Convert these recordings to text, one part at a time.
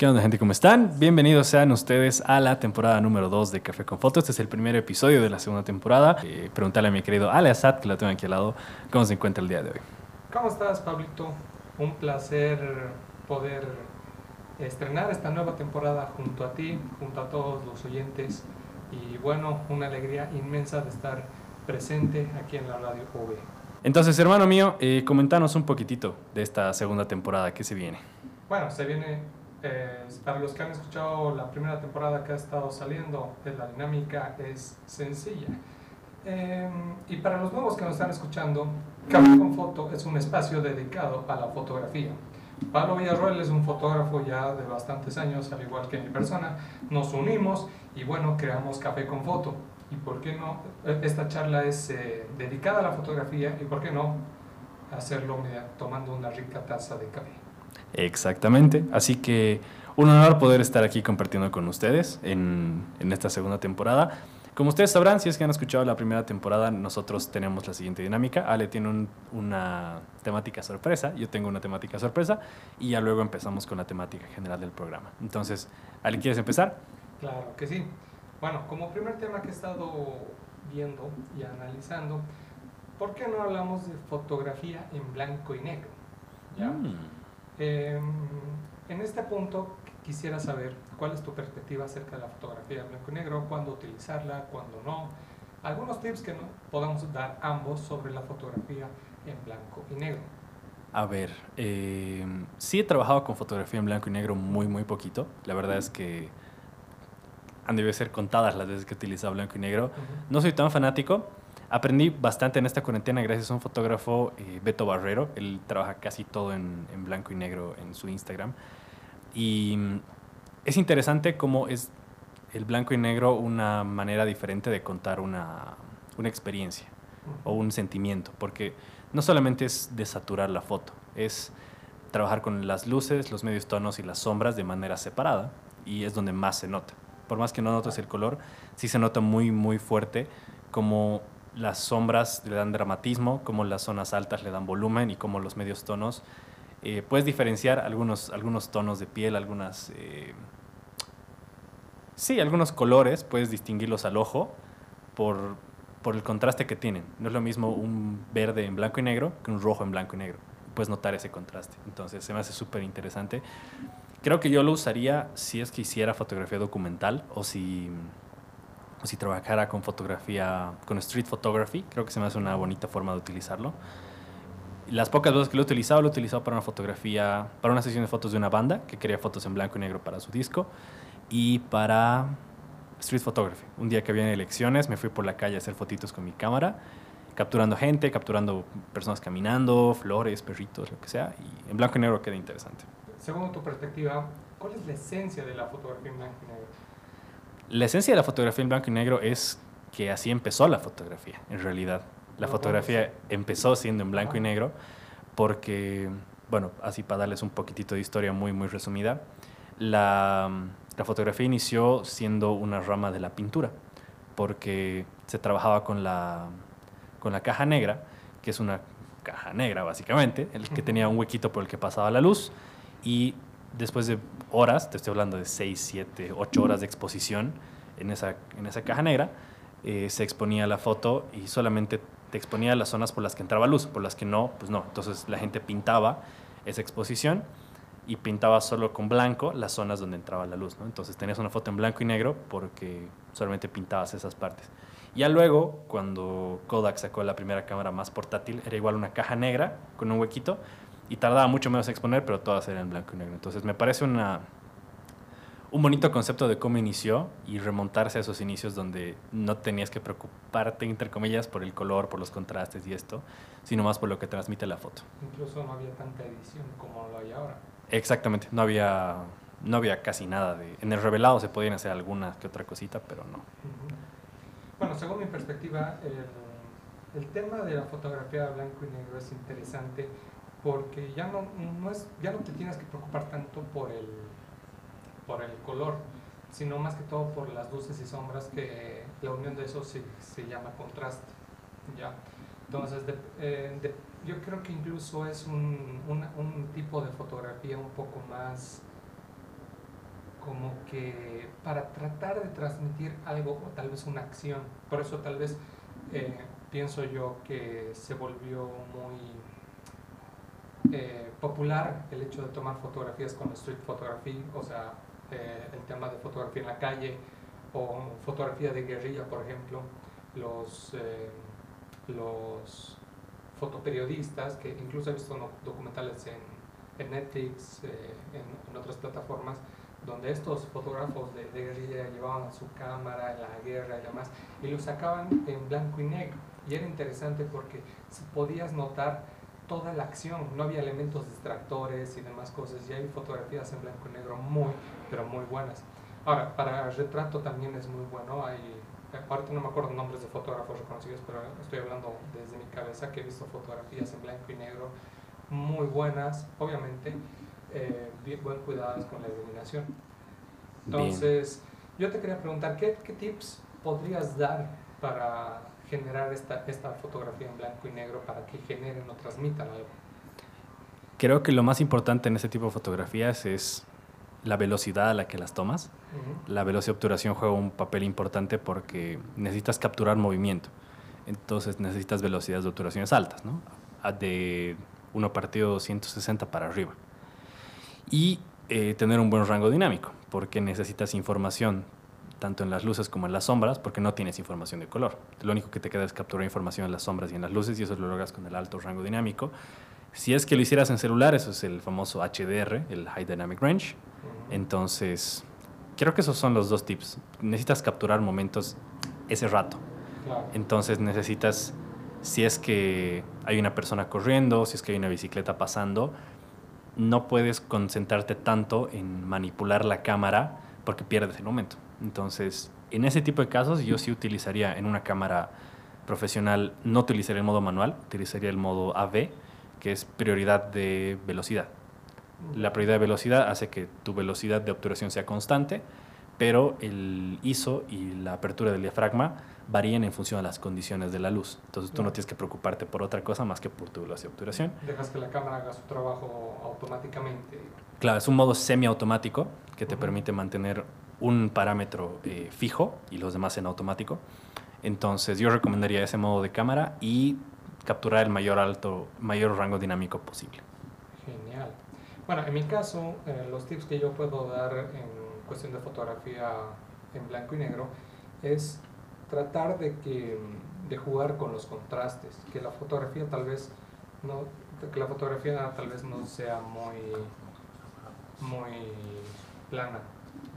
¿Qué onda, gente? ¿Cómo están? Bienvenidos sean ustedes a la temporada número 2 de Café con Foto. Este es el primer episodio de la segunda temporada. Eh, preguntarle a mi querido Ale Assad, que lo tengo aquí al lado, cómo se encuentra el día de hoy. ¿Cómo estás, Pablito? Un placer poder estrenar esta nueva temporada junto a ti, junto a todos los oyentes. Y bueno, una alegría inmensa de estar presente aquí en la radio OV. Entonces, hermano mío, eh, comentanos un poquitito de esta segunda temporada que se viene. Bueno, se viene eh, para los que han escuchado la primera temporada que ha estado saliendo, eh, la dinámica es sencilla. Em, y para los nuevos que nos están escuchando, Café con Foto es un espacio dedicado a la fotografía. Pablo Villarroel es un fotógrafo ya de bastantes años, al igual que mi persona. Nos unimos y bueno, creamos Café con Foto. ¿Y por qué no? E, esta charla es eh, dedicada a la fotografía y por qué no hacerlo tomando una rica taza de café. Exactamente. Así que un honor poder estar aquí compartiendo con ustedes en, en, esta segunda temporada. Como ustedes sabrán, si es que han escuchado la primera temporada, nosotros tenemos la siguiente dinámica. Ale tiene una temática sorpresa, yo tengo una temática sorpresa y ya luego empezamos con la temática general del programa. Entonces, Ale, ¿quieres empezar? Claro que sí. Bueno, como primer tema que he estado viendo y analizando, ¿por qué no hablamos de fotografía en blanco y negro? ¿Ya? Mm. Em, en este punto quisiera saber cuál es tu perspectiva acerca de la fotografía en blanco y negro, cuándo utilizarla, cuándo no. Algunos tips que podamos dar ambos sobre la fotografía en blanco y negro. A ver, eh, sí he trabajado con fotografía en blanco y negro muy, muy poquito. La verdad es que han debido ser contadas las veces que he utilizado blanco y negro. No soy tan fanático, Aprendí bastante en esta cuarentena gracias a un fotógrafo, eh, Beto Barrero. Él trabaja casi todo en, en, blanco y negro en su Instagram. Y mm, es interesante cómo es el blanco y negro una manera diferente de contar una, una experiencia o un sentimiento, porque no solamente es desaturar la foto, es trabajar con las luces, los medios tonos y las sombras de manera separada y es donde más se nota. Por más que no notes el color, sí se nota muy, muy fuerte como las sombras le dan dramatismo, como las zonas altas le dan volumen y como los medios tonos. Eh, puedes diferenciar algunos, algunos tonos de piel, algunas... Eh, sí, algunos colores, puedes distinguirlos al ojo por, por el contraste que tienen. No es lo mismo un verde en blanco y negro que un rojo en blanco y negro. Puedes notar ese contraste. Entonces se me hace súper interesante. Creo que yo lo usaría si es que hiciera fotografía documental o si si trabajara con fotografía, con street photography, creo que se me hace una bonita forma de utilizarlo. Las pocas veces que lo he utilizado, lo he utilizado para una fotografía, para una sesión de fotos de una banda que quería fotos en blanco y negro para su disco y para street photography. Un día que había elecciones, me fui por la calle a hacer fotitos con mi cámara, capturando gente, capturando personas caminando, flores, perritos, lo que sea, y en blanco y negro queda interesante. Según tu perspectiva, ¿cuál es la esencia de la fotografía en blanco y negro? La esencia de la fotografía en blanco y negro es que así empezó la fotografía, en realidad. La fotografía empezó siendo en blanco y negro porque, bueno, así para darles un poquitito de historia muy, muy resumida, la, la fotografía inició siendo una rama de la pintura, porque se trabajaba con la, con la caja negra, que es una caja negra básicamente, el que tenía un huequito por el que pasaba la luz, y después de horas, te estoy hablando de 6, 7, 8 horas de exposición en esa, en esa caja negra, eh, se exponía la foto y solamente te exponía las zonas por las que entraba luz, por las que no, pues no. Entonces la gente pintaba esa exposición y pintaba solo con blanco las zonas donde entraba la luz. Entonces tenías una foto en blanco y negro porque solamente pintabas esas partes. Ya luego, cuando Kodak sacó la primera cámara más portátil, era igual una caja negra con un huequito, y tardaba mucho menos a exponer, pero todas eran en blanco y negro. Entonces me parece una, un bonito concepto de cómo inició y remontarse a esos inicios donde no tenías que preocuparte, entre comillas, por el color, por los contrastes y esto, sino más por lo que transmite la foto. Incluso no había tanta edición como lo hay ahora. Exactamente, no había, no había casi nada de... En el revelado se podían hacer alguna que otra cosita, pero no. Bueno, según mi perspectiva, el, el tema de la fotografía blanco y negro es interesante porque ya no, no es, ya no te tienes que preocupar tanto por el, por el color, sino más que todo por las luces y sombras que la unión de eso se, se llama contraste. ¿ya? Entonces, eh, yo creo que incluso es un, un, tipo de fotografía un poco más como que para tratar de transmitir algo o tal vez una acción. Por eso tal vez eh, pienso yo que se volvió muy eh, popular el hecho de tomar fotografías con street photography, o sea, eh, el tema de fotografía en la calle o fotografía de guerrilla, por ejemplo, los, los fotoperiodistas, que incluso he visto documentales en, en Netflix, en, en otras plataformas, donde estos fotógrafos de, guerrilla llevaban su cámara en la guerra y demás, y lo sacaban en blanco y negro. Y era interesante porque podías notar toda la acción, no había elementos distractores y demás cosas, y hay fotografías en blanco y negro muy, pero muy buenas. Ahora, para retrato también es muy bueno, hay, ahorita no me acuerdo nombres de fotógrafos reconocidos, pero estoy hablando desde mi cabeza que he visto fotografías en blanco y negro muy buenas, obviamente, eh, bien, buen cuidado con la iluminación. Entonces, yo te quería preguntar, ¿qué, ¿qué, tips podrías dar para generar esta, esta fotografía en blanco y negro para que generen o transmitan algo? Creo que lo más importante en este tipo de fotografías es la velocidad a la que las tomas. La velocidad de obturación juega un papel importante porque necesitas capturar movimiento. Entonces necesitas velocidades de obturaciones altas, ¿no? De 1 partido 160 para arriba y eh, tener un buen rango dinámico, porque necesitas información tanto en las luces como en las sombras, porque no tienes información de color. Lo único que te queda es capturar información en las sombras y en las luces, y eso lo logras con el alto rango dinámico. Si es que lo hicieras en celular, eso es el famoso HDR, el High Dynamic Range. Entonces, creo que esos son los dos tips. Necesitas capturar momentos ese rato. Entonces necesitas, si es que hay una persona corriendo, si es que hay una bicicleta pasando, no puedes concentrarte tanto en manipular la cámara porque pierdes el momento. Entonces, en ese tipo de casos yo sí utilizaría en una cámara profesional, no utilizaría el modo manual, utilizaría el modo AV, que es prioridad de velocidad. La prioridad de velocidad hace que tu velocidad de obturación sea constante, pero el ISO y la apertura del diafragma varían en función de las condiciones de la luz. Entonces tú no tienes que preocuparte por otra cosa más que por tu velocidad de obturación. Dejas que la cámara haga su trabajo automáticamente. Claro, es un modo semiautomático que te permite mantener un parámetro eh, fijo y los demás en automático. Entonces yo recomendaría ese modo de cámara y capturar el mayor, alto, mayor rango dinámico posible. Genial. Bueno, en mi caso, eh, los tips que yo puedo dar en cuestión de fotografía en blanco y negro es tratar de, que, de jugar con los contrastes, que la fotografía tal vez no, que la fotografía tal vez no sea muy, muy plana,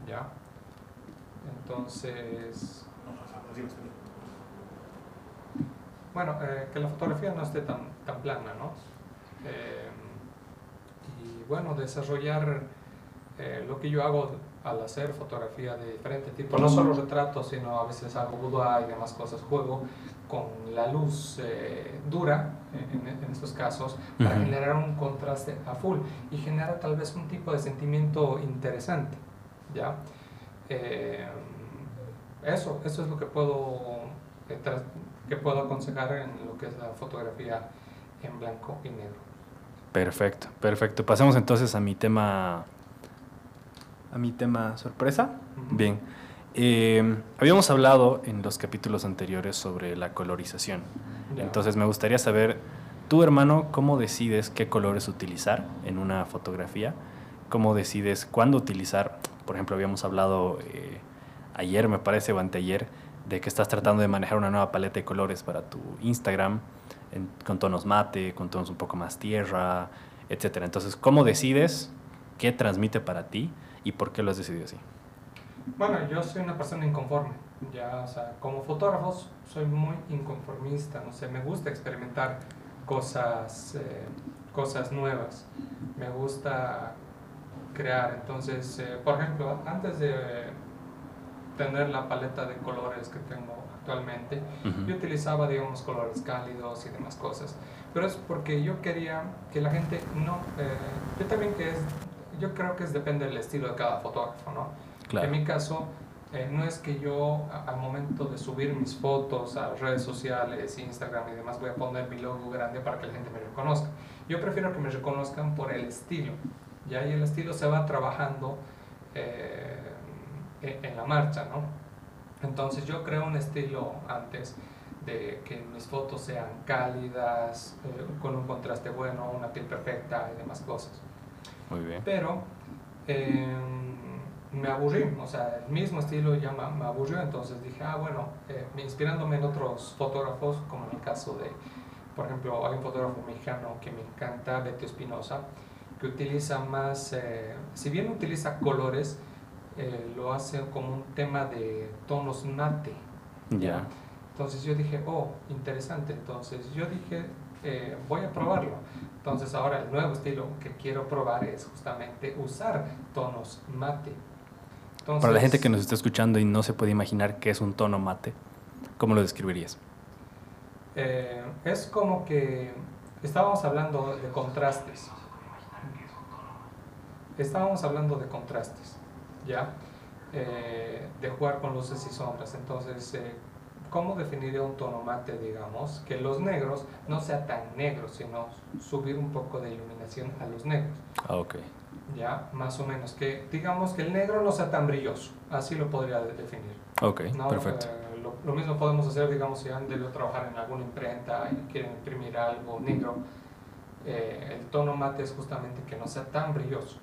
¿ya? Entonces, bueno, eh, que la fotografía no esté tan, tan plana, ¿no? Eh, y bueno, desarrollar eh, lo que yo hago al hacer fotografía de diferente tipo, no solo retratos, sino a veces hago boudoir y demás cosas, juego con la luz eh, dura en, estos casos para generar un contraste a full y genera tal vez un tipo de sentimiento interesante, ¿ya? Eh, eso, eso es lo que puedo, eh, que puedo aconsejar en lo que es la fotografía en blanco y negro. Perfecto, perfecto. Pasemos entonces a mi tema a mi tema sorpresa. Bien. Eh, habíamos hablado en los capítulos anteriores sobre la colorización. Entonces me gustaría saber, tú hermano, ¿cómo decides qué colores utilizar en una fotografía? ¿Cómo decides cuándo utilizar? Por ejemplo, habíamos hablado eh, ayer, me parece, o anteayer, de que estás tratando de manejar una nueva paleta de colores para tu Instagram, con tonos mate, con tonos un poco más tierra, etc. Entonces, ¿cómo decides qué transmite para ti? ¿Y por qué lo has decidido así? Bueno, yo soy una persona inconforme. Ya, o sea, como fotógrafo soy muy inconformista. No sé, me gusta experimentar cosas, eh, cosas nuevas. Me gusta crear. Entonces, eh, por ejemplo, antes de tener la paleta de colores que tengo actualmente, yo utilizaba, digamos, colores cálidos y demás cosas. Pero es porque yo quería que la gente no... Eh, yo también que es yo creo que es, depende del estilo de cada fotógrafo, ¿no? En mi caso, eh, no es que yo al momento de subir mis fotos a redes sociales, Instagram y demás, voy a poner mi logo grande para que la gente me reconozca. Yo prefiero que me reconozcan por el estilo. Ya y el estilo se va trabajando eh, en la marcha, ¿no? Entonces yo creo un estilo antes de que mis fotos sean cálidas, eh, con un contraste bueno, una piel perfecta y demás cosas. Muy bien. Pero em, me aburrí, o sea, el mismo estilo ya me, aburrió, entonces dije, ah, bueno, eh, inspirándome en otros fotógrafos, como en el caso de, por ejemplo, hay un fotógrafo mexicano que me encanta, Beto Espinosa, que utiliza más, eh, si bien utiliza colores, eh, lo hace como un tema de tonos mate. Ya. Entonces yo dije, oh, interesante. Entonces yo dije, eh, voy a probarlo. Entonces ahora el nuevo estilo que quiero probar es justamente usar tonos mate. Para la gente que nos está escuchando y no se puede imaginar qué es un tono mate, ¿cómo lo describirías? Eh, es como que estábamos hablando de contrastes. Estábamos hablando de contrastes, ¿ya? Eh, de jugar con luces y sombras. Entonces, ¿cómo definiría un tono mate, digamos? Que los negros no sea tan negros, sino subir un poco de iluminación a los negros. Ah, ok. Ya, más o menos. Que digamos que el negro no sea tan brilloso, así lo podría definir. Ok, perfecto. Eh, lo, mismo podemos hacer, digamos, si han de trabajar en alguna imprenta y quieren imprimir algo negro. Eh, el tono mate es justamente que no sea tan brilloso.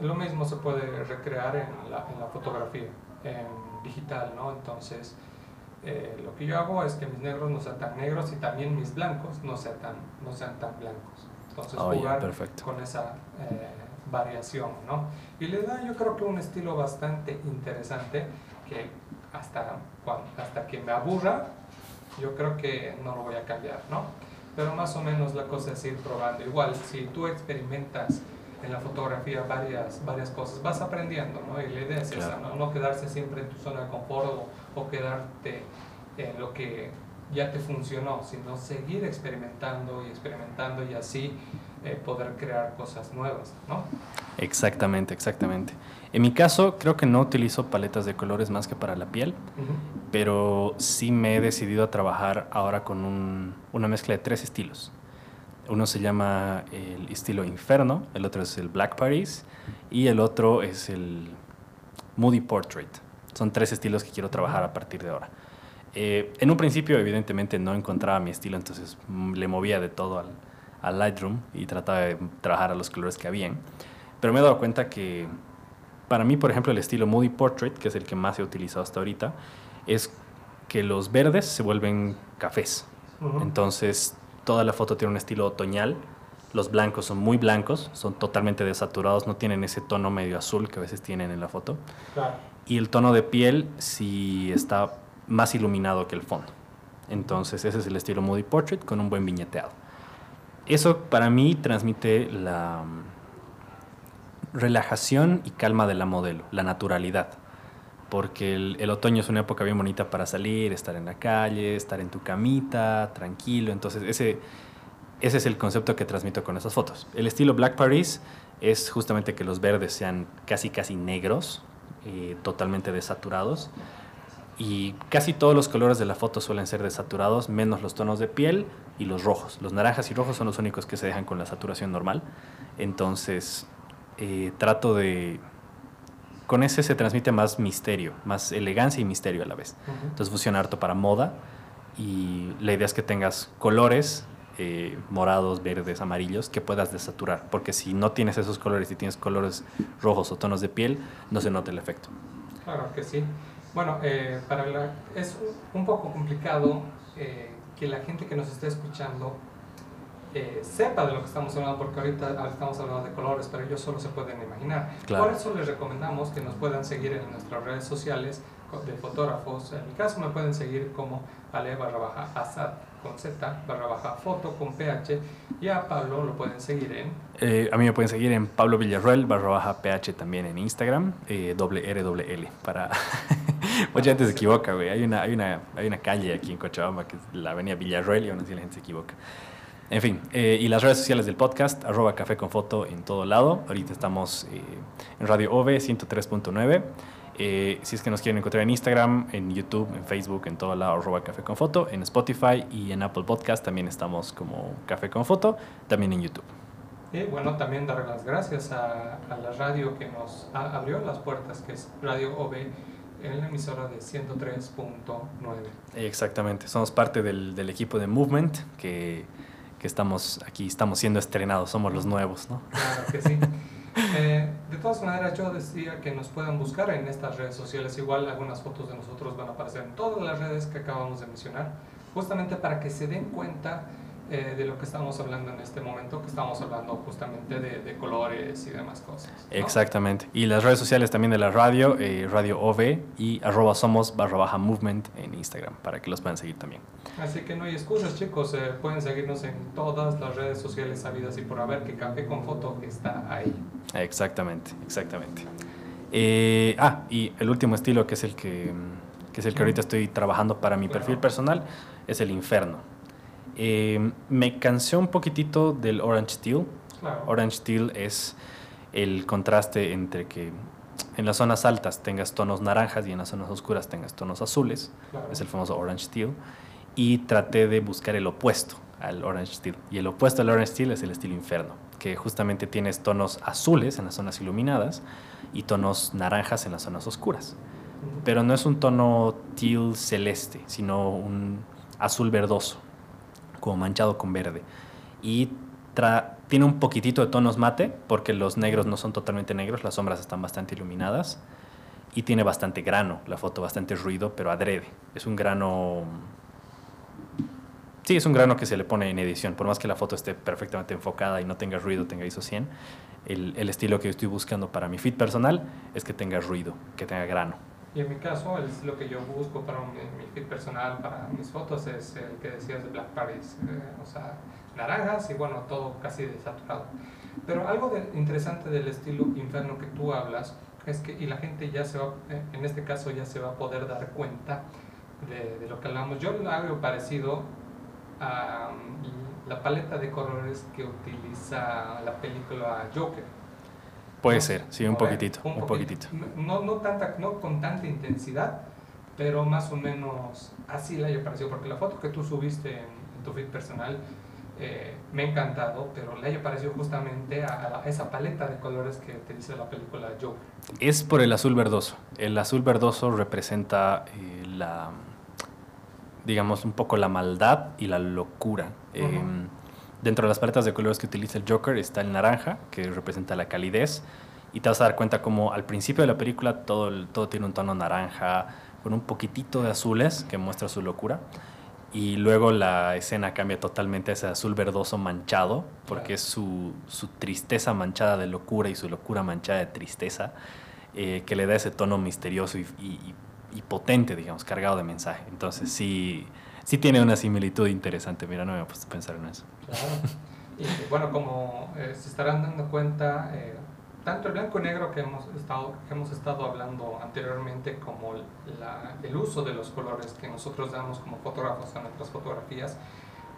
Lo mismo se puede recrear en la, en la fotografía, en digital, ¿no? Entonces, eh, lo que yo hago es que mis negros no sean tan negros y también mis blancos no sean tan, no sean tan blancos. Entonces oh, jugar con esa eh, variación, ¿no? Y le da yo creo que un estilo bastante interesante que hasta, hasta que me aburra, yo creo que no lo voy a cambiar, ¿no? Pero más o menos la cosa es ir probando. Igual, si tú experimentas en la fotografía varias, varias cosas, vas aprendiendo, ¿no? Y la idea es esa, ¿no? ¿no? quedarse siempre en tu zona de confort o, o, quedarte en lo que ya te funcionó, sino seguir experimentando y experimentando y así eh, poder crear cosas nuevas, ¿no? Exactamente, exactamente. En mi caso, creo que no utilizo paletas de colores más que para la piel, pero sí me he decidido a trabajar ahora con un, una mezcla de tres estilos. Uno se llama el estilo Inferno, el otro es el Black Paris y el otro es el Moody Portrait. Son tres estilos que quiero trabajar a partir de ahora. Eh, en un principio, evidentemente, no encontraba mi estilo, entonces mm, le movía de todo al, al, Lightroom y trataba de trabajar a los colores que habían. Pero me he dado cuenta que para mí, por ejemplo, el estilo Moody Portrait, que es el que más he utilizado hasta ahorita, es que los verdes se vuelven cafés. Entonces, toda la foto tiene un estilo otoñal. Los blancos son muy blancos, son totalmente desaturados, no tienen ese tono medio azul que a veces tienen en la foto. Y el tono de piel sí está más iluminado que el fondo. Entonces ese es el estilo Moody Portrait con un buen viñeteado. Eso para mí transmite la mm, relajación y calma de la modelo, la naturalidad. Porque el, otoño es una época bien bonita para salir, estar en la calle, estar en tu camita, tranquilo. Entonces ese, ese es el concepto que transmito con esas fotos. El estilo Black Paris es justamente que los verdes sean casi casi negros, eh, totalmente desaturados y casi todos los colores de la foto suelen ser desaturados, menos los tonos de piel y los rojos. Los naranjas y rojos son los únicos que se dejan con la saturación normal. Entonces, eh, trato de... Con ese se transmite más misterio, más elegancia y misterio a la vez. Entonces funciona harto para moda y la idea es que tengas colores eh, morados, verdes, amarillos que puedas desaturar, porque si no tienes esos colores y tienes colores rojos o tonos de piel, no se nota el efecto. Claro que sí. Bueno, eh, para es un poco complicado eh, que la gente que nos esté escuchando eh, sepa de lo que estamos hablando, porque ahorita estamos hablando de colores, pero ellos solo se pueden imaginar. Por eso les recomendamos que nos puedan seguir en nuestras redes sociales de fotógrafos. En mi caso me pueden seguir como ale barra baja asad con Z barra baja foto con PH y a Pablo lo pueden seguir en... Eh, a mí me pueden seguir en Pablo Villarruel barra baja PH también en Instagram, eh, doble R doble L para... Mucha gente se equivoca, güey. Hay una, hay, una, hay una calle aquí en Cochabamba que es la avenida Villarruel y aún así la gente se equivoca. En fin, eh, y las redes sociales del podcast, arroba café con foto en todo lado. Ahorita estamos en Radio OV 103.9. Eh, si es que nos quieren encontrar en Instagram, en YouTube, en Facebook, en todo lado, arroba Café con Foto, en Spotify y en Apple Podcast también estamos como Café con Foto, también en YouTube. Y bueno, también dar las gracias a, a la radio que nos a- abrió las puertas, que es Radio OB, en la emisora de 103.9. Exactamente, somos parte del, del equipo de Movement que, que estamos aquí, estamos siendo estrenados, somos los nuevos, ¿no? Claro que sí. Eh, de todas maneras, yo decía que nos puedan buscar en estas redes sociales. Igual algunas fotos de nosotros van a aparecer en todas las redes que acabamos de mencionar, justamente para que se den cuenta eh, de lo que estamos hablando en este momento, que estamos hablando justamente de, de colores y demás cosas. ¿no? Exactamente. Y las redes sociales también de la radio, eh, Radio OV y arroba somos barra baja movement en Instagram, para que los puedan seguir también. Así que no hay excusas, chicos. eh, pueden seguirnos en todas las redes sociales sabidas y por haber que Café con Foto está ahí. Exactamente, exactamente. Eh, ah, y el último estilo que es el que, que es el que ahorita estoy trabajando para mi perfil personal es el Inferno. Eh, me cansé un poquitito del Orange. Claro. Orange Steel es el contraste entre que en las zonas altas tengas tonos naranjas y en las zonas oscuras tengas tonos azules. claro. Es el famoso Orange Steel. Y traté de buscar el opuesto al Orange Steel. Y el opuesto al Orange Steel es el estilo Inferno, que justamente tienes tonos azules en las zonas iluminadas y tonos naranjas en las zonas oscuras. Pero no es un tono teal celeste, sino un azul verdoso, como manchado con verde. Y tiene un poquitito de tonos mate, porque los negros no son totalmente negros, las sombras están bastante iluminadas. Y tiene bastante grano, la foto bastante ruido, pero adrede. Es un grano... Sí, es un grano que se le pone en edición. Por más que la foto esté perfectamente enfocada y no tenga ruido, tenga ISO 100, el, estilo que yo estoy buscando para mi feed personal es que tenga ruido, que tenga grano. Y en mi caso, el- lo que yo busco para mi, mi feed personal, para mis fotos, es el que decías de Black Paris. eh, o sea, naranjas y bueno, todo casi desaturado. Pero algo de- interesante del estilo inferno que tú hablas es que, y la gente ya se va, eh, en este caso ya se va a poder dar cuenta de, de lo que hablamos. Yo lo hago parecido a mm, la paleta de colores que utiliza la película Joker. Puede ser, sí, un poquitito, un poquitito. No, no, tanta, no con tanta intensidad, pero más o menos así le haya parecido, porque la foto que tú subiste en, en tu feed personal eh, me ha encantado, pero le haya parecido justamente a, a la- esa paleta de colores que utiliza la película Joker. Es por el azul verdoso. El azul verdoso representa eh, la, digamos, un poco la maldad y la locura. Eh, dentro de las paletas de colores que utiliza el Joker está el naranja, que representa la calidez. Y te vas a dar cuenta como al principio de la película todo, el- todo tiene un tono naranja con un poquitito de azules que muestra su locura. Y luego la escena cambia totalmente a ese azul verdoso manchado, porque Claro. es su, su tristeza manchada de locura y su locura manchada de tristeza, eh, que le da ese tono misterioso y, y- y potente, digamos, cargado de mensaje. Entonces sí, sí tiene una similitud interesante. Mira, no me he puesto a pensar en eso. Claro. Y bueno, como eh, se estarán dando cuenta, eh, tanto el blanco y negro que hemos estado, hemos estado hablando anteriormente, como el uso de los colores que nosotros damos como fotógrafos a nuestras fotografías,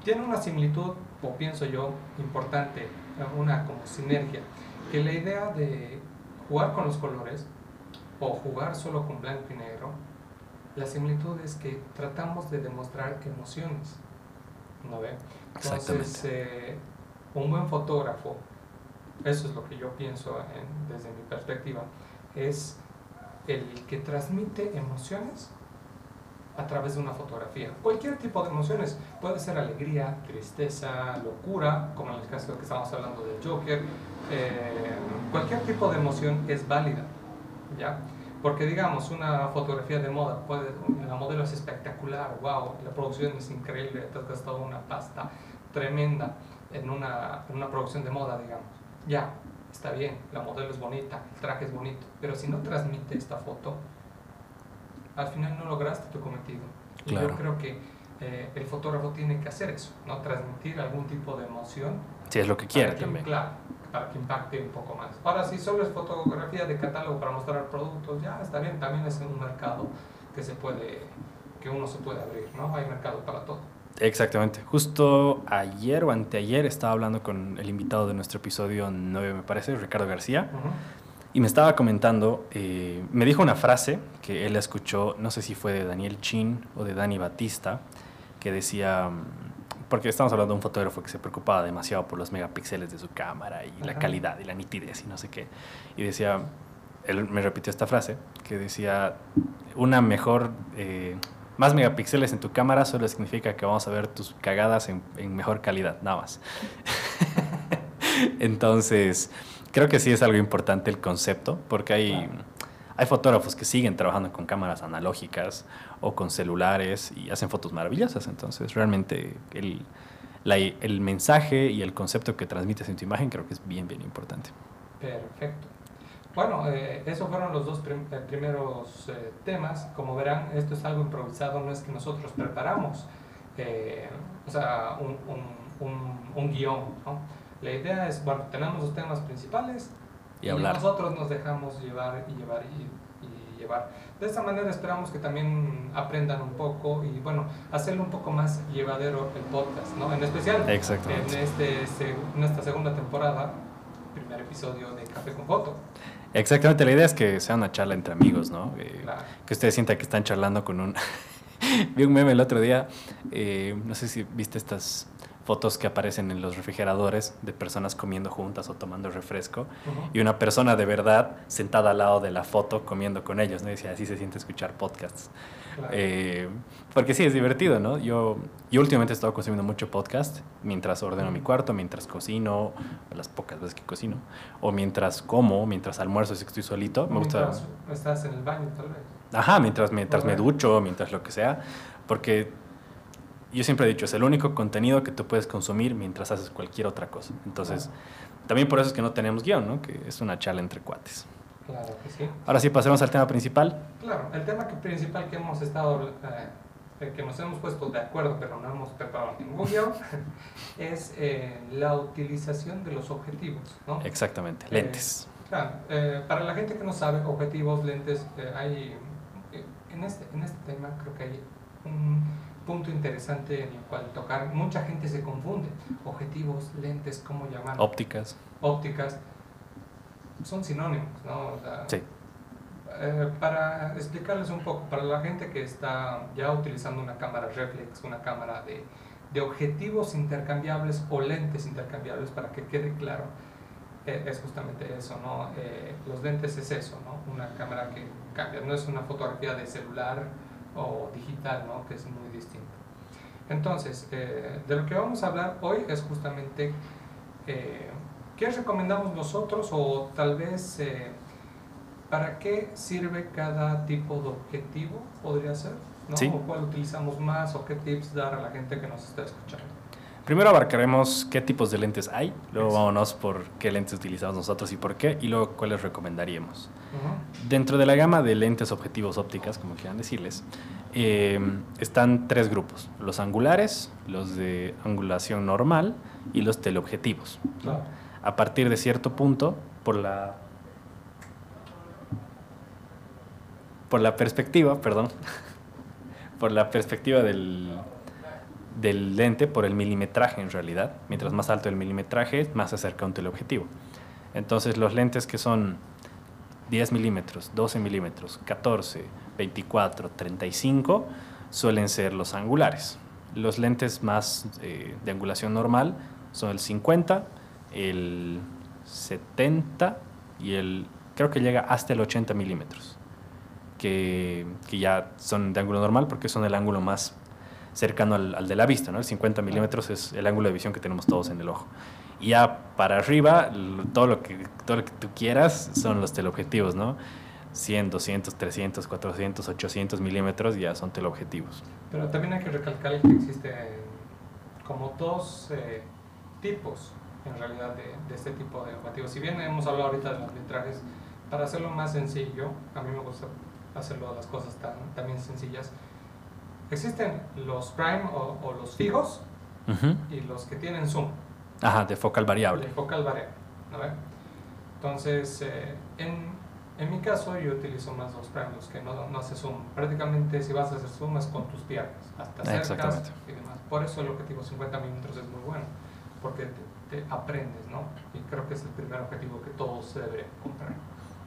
tiene una similitud, o pienso yo, importante, eh, una como sinergia, que la idea de jugar con los colores o jugar solo con blanco y negro, la similitud es que tratamos de demostrar emociones, ¿no ve? Entonces, eh, un buen fotógrafo, eso es lo que yo pienso en- desde mi perspectiva, es el que transmite emociones a través de una fotografía. Cualquier tipo de emociones, puede ser alegría, tristeza, locura, como en el caso que estamos hablando del Joker, eh, cualquier tipo de emoción es válida, ¿ya? Porque digamos, una fotografía de moda, puede, la modelo es espectacular, wow, la producción es increíble, te has gastado una pasta tremenda en una, en una producción de moda, digamos. Ya, está bien, la modelo es bonita, el traje es bonito, pero si no transmite esta foto, al final no lograste tu cometido. Y Claro. yo creo que eh, el fotógrafo tiene que hacer eso, ¿no? Transmitir algún tipo de emoción Si es lo que quiere también. Claro, para que impacte un poco más. Ahora, si solo es fotografía de catálogo para mostrar productos, ya está bien, también es un mercado que se puede, que uno se puede abrir, ¿no? Hay mercado para todo. Exactamente. Justo ayer o anteayer estaba hablando con el invitado de nuestro episodio 9, me parece, Ricardo García, Ujú. y me estaba comentando, eh, me dijo una frase que él escuchó, no sé si fue de Daniel Chin o de Dani Batista, que decía porque estamos hablando de un fotógrafo que se preocupaba demasiado por los megapíxeles de su cámara y la Ajá. calidad y la nitidez y no sé qué. Y decía, él me repitió esta frase, que decía, una mejor, eh, más megapíxeles en tu cámara solo significa que vamos a ver tus cagadas en, en mejor calidad, nada más. Entonces, creo que sí es algo importante el concepto, porque hay, hay fotógrafos que siguen trabajando con cámaras analógicas o con celulares y hacen fotos maravillosas. Entonces, realmente el, la- el mensaje y el concepto que transmites en tu imagen creo que es bien, bien importante. Perfecto. Bueno, eh, esos fueron los dos prim- eh, primeros eh, temas. Como verán, esto es algo improvisado, no es que nosotros preparamos, eh, o sea, un, un, un, un guion. ¿no? La idea es, bueno, tenemos los temas principales Y hablar. nosotros nos dejamos llevar y llevar y, y llevar. De esta manera esperamos que también aprendan un poco y, bueno, hacerlo un poco más llevadero el podcast, ¿no? En especial en, este, en esta segunda temporada, primer episodio de Café con Foto. Exactamente, la idea es que sea una charla entre amigos, ¿no? Eh, Claro. que ustedes sientan que están charlando con un... Vi un meme el otro día, eh, no sé si viste estas fotos que aparecen en los refrigeradores de personas comiendo juntas o tomando refresco Ujú. y una persona de verdad sentada al lado de la foto comiendo con ellos, ¿no? Y decía, así se siente escuchar podcasts. Claro. Eh, porque sí, es divertido, ¿no? Yo, yo últimamente he estado consumiendo mucho podcast mientras ordeno mi cuarto, mientras cocino, las pocas veces que cocino, o mientras como, mientras almuerzo si estoy solito. Me gusta... Mientras estás en el baño, tal vez. Ajá, mientras, mientras me ducho, mientras lo que sea, porque yo siempre he dicho, es el único contenido que tú puedes consumir mientras haces cualquier otra cosa. Entonces, también por eso es que no tenemos guion, ¿no? Que es una charla entre cuates. Claro que sí. Ahora sí, pasemos al tema principal. Claro, el tema que- principal que hemos estado, eh, eh, que nos hemos puesto de acuerdo, pero no hemos preparado ningún guion, es eh, la utilización de los objetivos, ¿no? Exactamente, Eh, lentes. Claro, eh, para la gente que no sabe, objetivos, lentes, eh, hay, en, este, en este tema creo que hay un punto interesante en el cual tocar. Mucha gente se confunde. Objetivos, lentes, ¿cómo llamar? Ópticas. Ópticas. Son sinónimos, ¿no? O sea, Sí. eh, para explicarles un poco, para la gente que está ya utilizando una cámara reflex, una cámara de, de objetivos intercambiables o lentes intercambiables, para que quede claro, eh, es justamente eso, ¿no? Eh, los lentes es eso, ¿no? Una cámara que cambia, no es una fotografía de celular o digital, ¿no? Que es muy distinto. Entonces, eh, de lo que vamos a hablar hoy es justamente eh, qué recomendamos nosotros o tal vez eh, para qué sirve cada tipo de objetivo, podría ser, ¿no? Sí. O cuál utilizamos más o qué tips dar a la gente que nos está escuchando. Primero abarcaremos qué tipos de lentes hay, luego vámonos por qué lentes utilizamos nosotros y por qué, y luego cuáles recomendaríamos. Dentro de la gama de lentes objetivos ópticas, como quieran decirles, eh, están tres grupos, los angulares, los de angulación normal y los teleobjetivos. A partir de cierto punto, por la, por la perspectiva, perdón, por la perspectiva del, del lente, por el milimetraje en realidad, mientras más alto el milimetraje, más se acerca un teleobjetivo. Entonces los lentes que son 10 milímetros, 12 milímetros, 14, 24, 35 suelen ser los angulares. Los lentes más eh, de angulación normal son el 50, el 70 y el, creo que llega hasta el 80 milímetros, que, que ya son de ángulo normal porque son el ángulo más cercano al, al de la vista, ¿no? El 50 milímetros es el ángulo de visión que tenemos todos en el ojo. Y ya para arriba, todo lo que, todo lo que tú quieras son los teleobjetivos, ¿no? 100, 200, 300, 400, 800 milímetros ya son teleobjetivos. Pero también hay que recalcar que existen como dos eh, tipos en realidad de, de este tipo de objetivos. Si bien hemos hablado ahorita de los metrajes, para hacerlo más sencillo, a mí me gusta hacerlo las cosas tan, también sencillas. Existen los prime o, o los fijos Ujú. y los que tienen zoom, Ajá, de focal variable. el focal variable. ¿no ve? Entonces, eh, en, en mi caso yo utilizo más los prime, los que no, no hace zoom. Prácticamente si vas a hacer zoom es con tus piernas, hasta cercas y demás. Por eso el objetivo 50 milímetros es muy bueno, porque te, te aprendes, ¿no? Y creo que es el primer objetivo que todos se deberían comprar.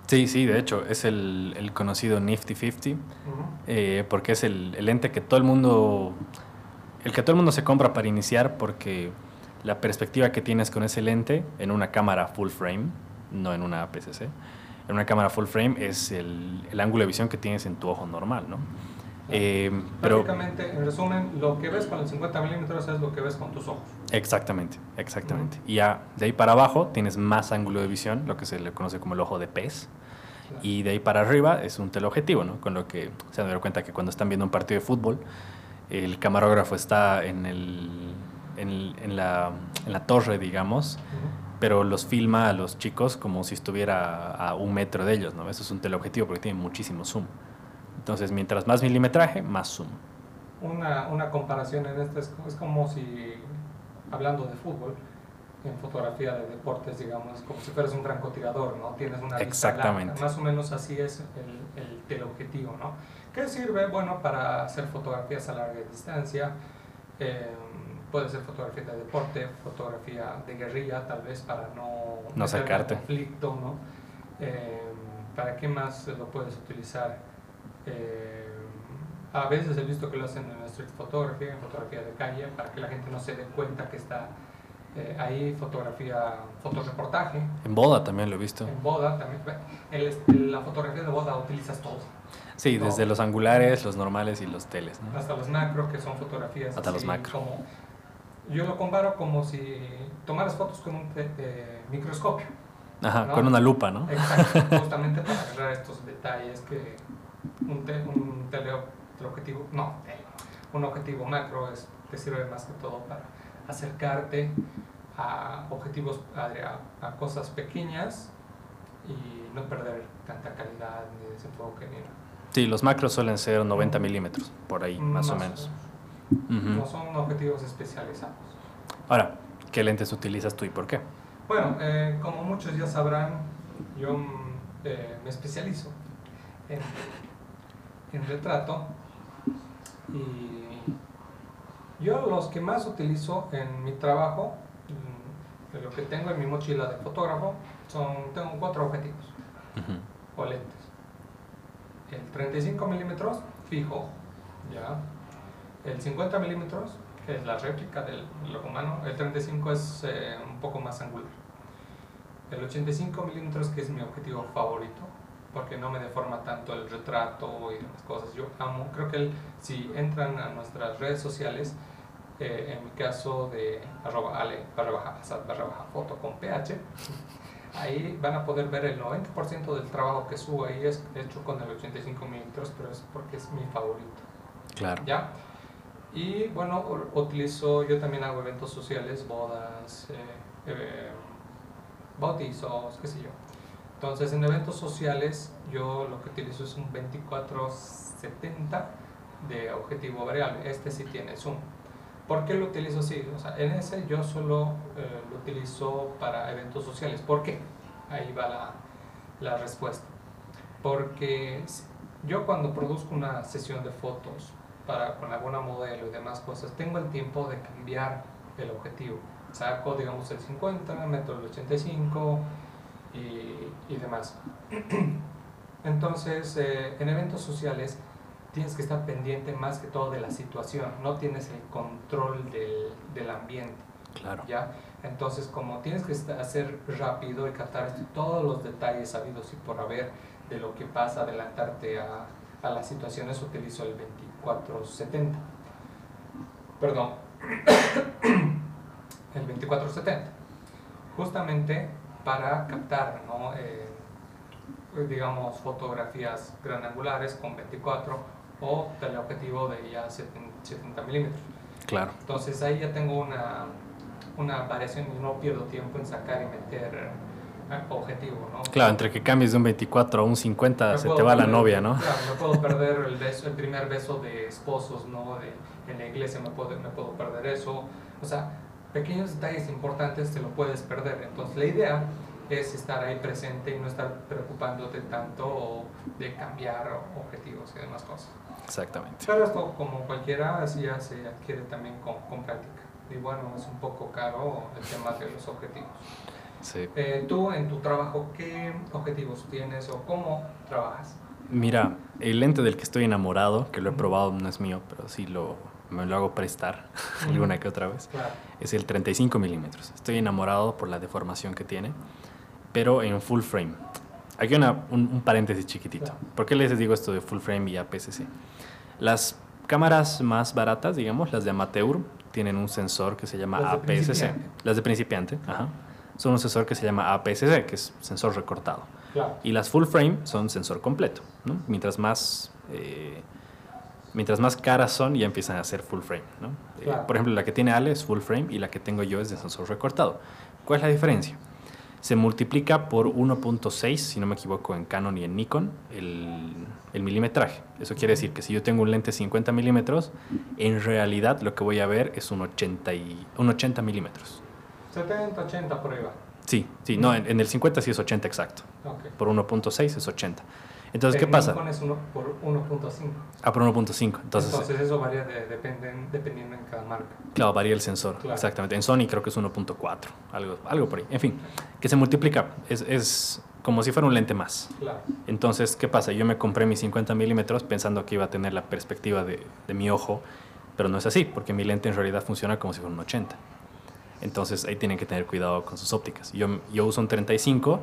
Sí, sí, de hecho, es el, el conocido Nifty 50, Ujú. eh, porque es el, el lente que todo el mundo el que todo el mundo se compra para iniciar porque la perspectiva que tienes con ese lente en una cámara full frame, no en una PCC, en una cámara full frame es el, el ángulo de visión que tienes en tu ojo normal, ¿no? Eh, pero, Prácticamente, en resumen, lo que ves con el 50 milímetros es lo que ves con tus ojos. Exactamente, exactamente. Y ya de ahí para abajo tienes más ángulo de visión, lo que se le conoce como el ojo de pez. Y de ahí para arriba es un teleobjetivo, ¿no? Con lo que se dan cuenta que cuando están viendo un partido de fútbol, el camarógrafo está en, el, en, la, en la, torre, digamos, pero los filma a los chicos como si estuviera a, un metro de ellos, ¿no? Eso es un teleobjetivo porque tiene muchísimo zoom. Entonces, mientras más milimetraje, más zoom. Una, una comparación en esto es, es, como si, hablando de fútbol, en fotografía de deportes, digamos, como si fueras un francotirador, ¿no? Tienes una Exactamente. Más o menos así es el, el teleobjetivo, ¿no? ¿Qué sirve? Bueno, para hacer fotografías a larga distancia. Eh, puede ser fotografía de deporte, fotografía de guerrilla, tal vez para no, no sacarte. conflicto, ¿no? Eh, ¿Para qué más lo puedes utilizar? Eh, a veces he visto que lo hacen en street photography, en fotografía de calle, para que la gente no se dé cuenta que está eh, ahí, fotografía, fotoreportaje. En boda también lo he visto. En boda también. El, la fotografía de boda utilizas todo. Sí, desde los angulares, los normales y los teles. Hasta los macro, que son fotografías. Hasta los macro. Como, yo lo comparo como si tomaras fotos con un microscopio. Ajá, con una lupa, ¿no? Exacto, justamente para agarrar estos detalles que un, te, un teleobjetivo, no, un objetivo macro es, te sirve más que todo para acercarte a objetivos, a, a cosas pequeñas y no perder tanta calidad ni desenfoque ni nada. Sí, los macros suelen ser 90 milímetros, por ahí, más, o menos. No son objetivos especializados. Ahora, ¿qué lentes utilizas tú y por qué? Bueno, eh, como muchos ya sabrán, yo eh, me especializo en en retrato. Y yo los que más utilizo en mi trabajo, mm, lo que tengo en mi mochila de fotógrafo, son, tengo cuatro objetivos o lentes. El 35 milímetros fijo, ya. El 50 milímetros, que es la réplica del humano. El 35 es eh, un poco más angular. El 85 milímetros, que es mi objetivo favorito porque no me deforma tanto el retrato y demás cosas. Yo amo, creo que si entran a nuestras redes sociales, eh, en mi caso de arroba ale barra baja barra baja foto con ph, ahí van a poder ver el 90% del trabajo que subo ahí es hecho con el 85 milímetros, pero es porque es mi favorito. Claro. ¿Ya? Y bueno, utilizo, yo también hago eventos sociales, bodas, eh, eh, bautizos, qué sé yo. Entonces, en eventos sociales, yo lo que utilizo es un 2470 de objetivo variable. Este sí tiene zoom. ¿Por qué lo utilizo así? O sea, en ese yo solo eh, lo utilizo para eventos sociales. ¿Por qué? Ahí va la, la respuesta. Porque yo cuando produzco una sesión de fotos para, con alguna modelo y demás cosas, tengo el tiempo de cambiar el objetivo. Saco, digamos, el 50, meto el 85 y, demás. Entonces, eh, en eventos sociales tienes que estar pendiente más que todo de la situación, no tienes el control del, del ambiente. Claro. ¿ya? Entonces, como tienes que hacer rápido y captar todos los detalles sabidos y por haber de lo que pasa, adelantarte a, a las situaciones, utilizo el 2470. Perdón, el 2470. Justamente para captar, ¿no? Eh, digamos, fotografías granangulares con 24 o teleobjetivo de ya 70 milímetros. Claro. Entonces ahí ya tengo una, una variación y no pierdo tiempo en sacar y meter eh, objetivo, ¿no? Claro, entre que cambies de un 24 a un 50 se te va la novia, ¿no? Claro, no puedo perder el, beso, el primer beso de esposos, ¿no? De, en la iglesia me puedo, me puedo perder eso. O sea, pequeños detalles importantes te lo puedes perder. Entonces la idea es estar ahí presente y no estar preocupándote tanto de cambiar objetivos y demás cosas. Exactamente. Pero esto, como cualquiera, así ya se adquiere también con, con práctica. Y bueno, es un poco caro el tema de los objetivos. Sí. Eh, tú en tu trabajo, ¿qué objetivos tienes o cómo trabajas? Mira, el lente del que estoy enamorado, que lo he probado, no es mío, pero sí lo, me lo hago prestar alguna que otra vez, Claro. es el 35 milímetros. Estoy enamorado por la deformación que tiene, pero en full frame. Aquí una, un, un paréntesis chiquitito. ¿Por qué les digo esto de full frame y APS-C? Las cámaras más baratas, digamos, las de amateur, tienen un sensor que se llama Las APS-C. Las de principiante, ajá. Son un sensor que se llama APS-C, que es sensor recortado. Claro. Y las full frame son sensor completo. ¿no? Mientras más eh, mientras más caras son, ya empiezan a ser full frame. ¿no? Eh, Claro. por ejemplo, la que tiene Ale es full frame y la que tengo yo es de sensor recortado. ¿Cuál es la diferencia? Se multiplica por 1.6, si no me equivoco, en Canon y en Nikon, el, el milimetraje. Eso quiere decir que si yo tengo un lente 50 milímetros, en realidad lo que voy a ver es un 80, y, un 80 milímetros. 70, 80 por ahí va. Sí, sí, no, en, en el 50 sí es 80 exacto. Por 1.6 es 80. Entonces, ¿qué pasa? Es uno por 1.5. Ah, por 1.5. Entonces, Entonces, eso varía de- dependen- dependiendo en cada marca. claro, varía el sensor. Claro. Exactamente. En Sony creo que es 1.4, algo, algo por ahí. En fin, que se multiplica. Es, es como si fuera un lente más. Claro. Entonces, ¿qué pasa? Yo me compré mis 50 milímetros pensando que iba a tener la perspectiva de, de mi ojo, pero no es así, porque mi lente en realidad funciona como si fuera un 80. Entonces, ahí tienen que tener cuidado con sus ópticas. Yo, yo uso un 35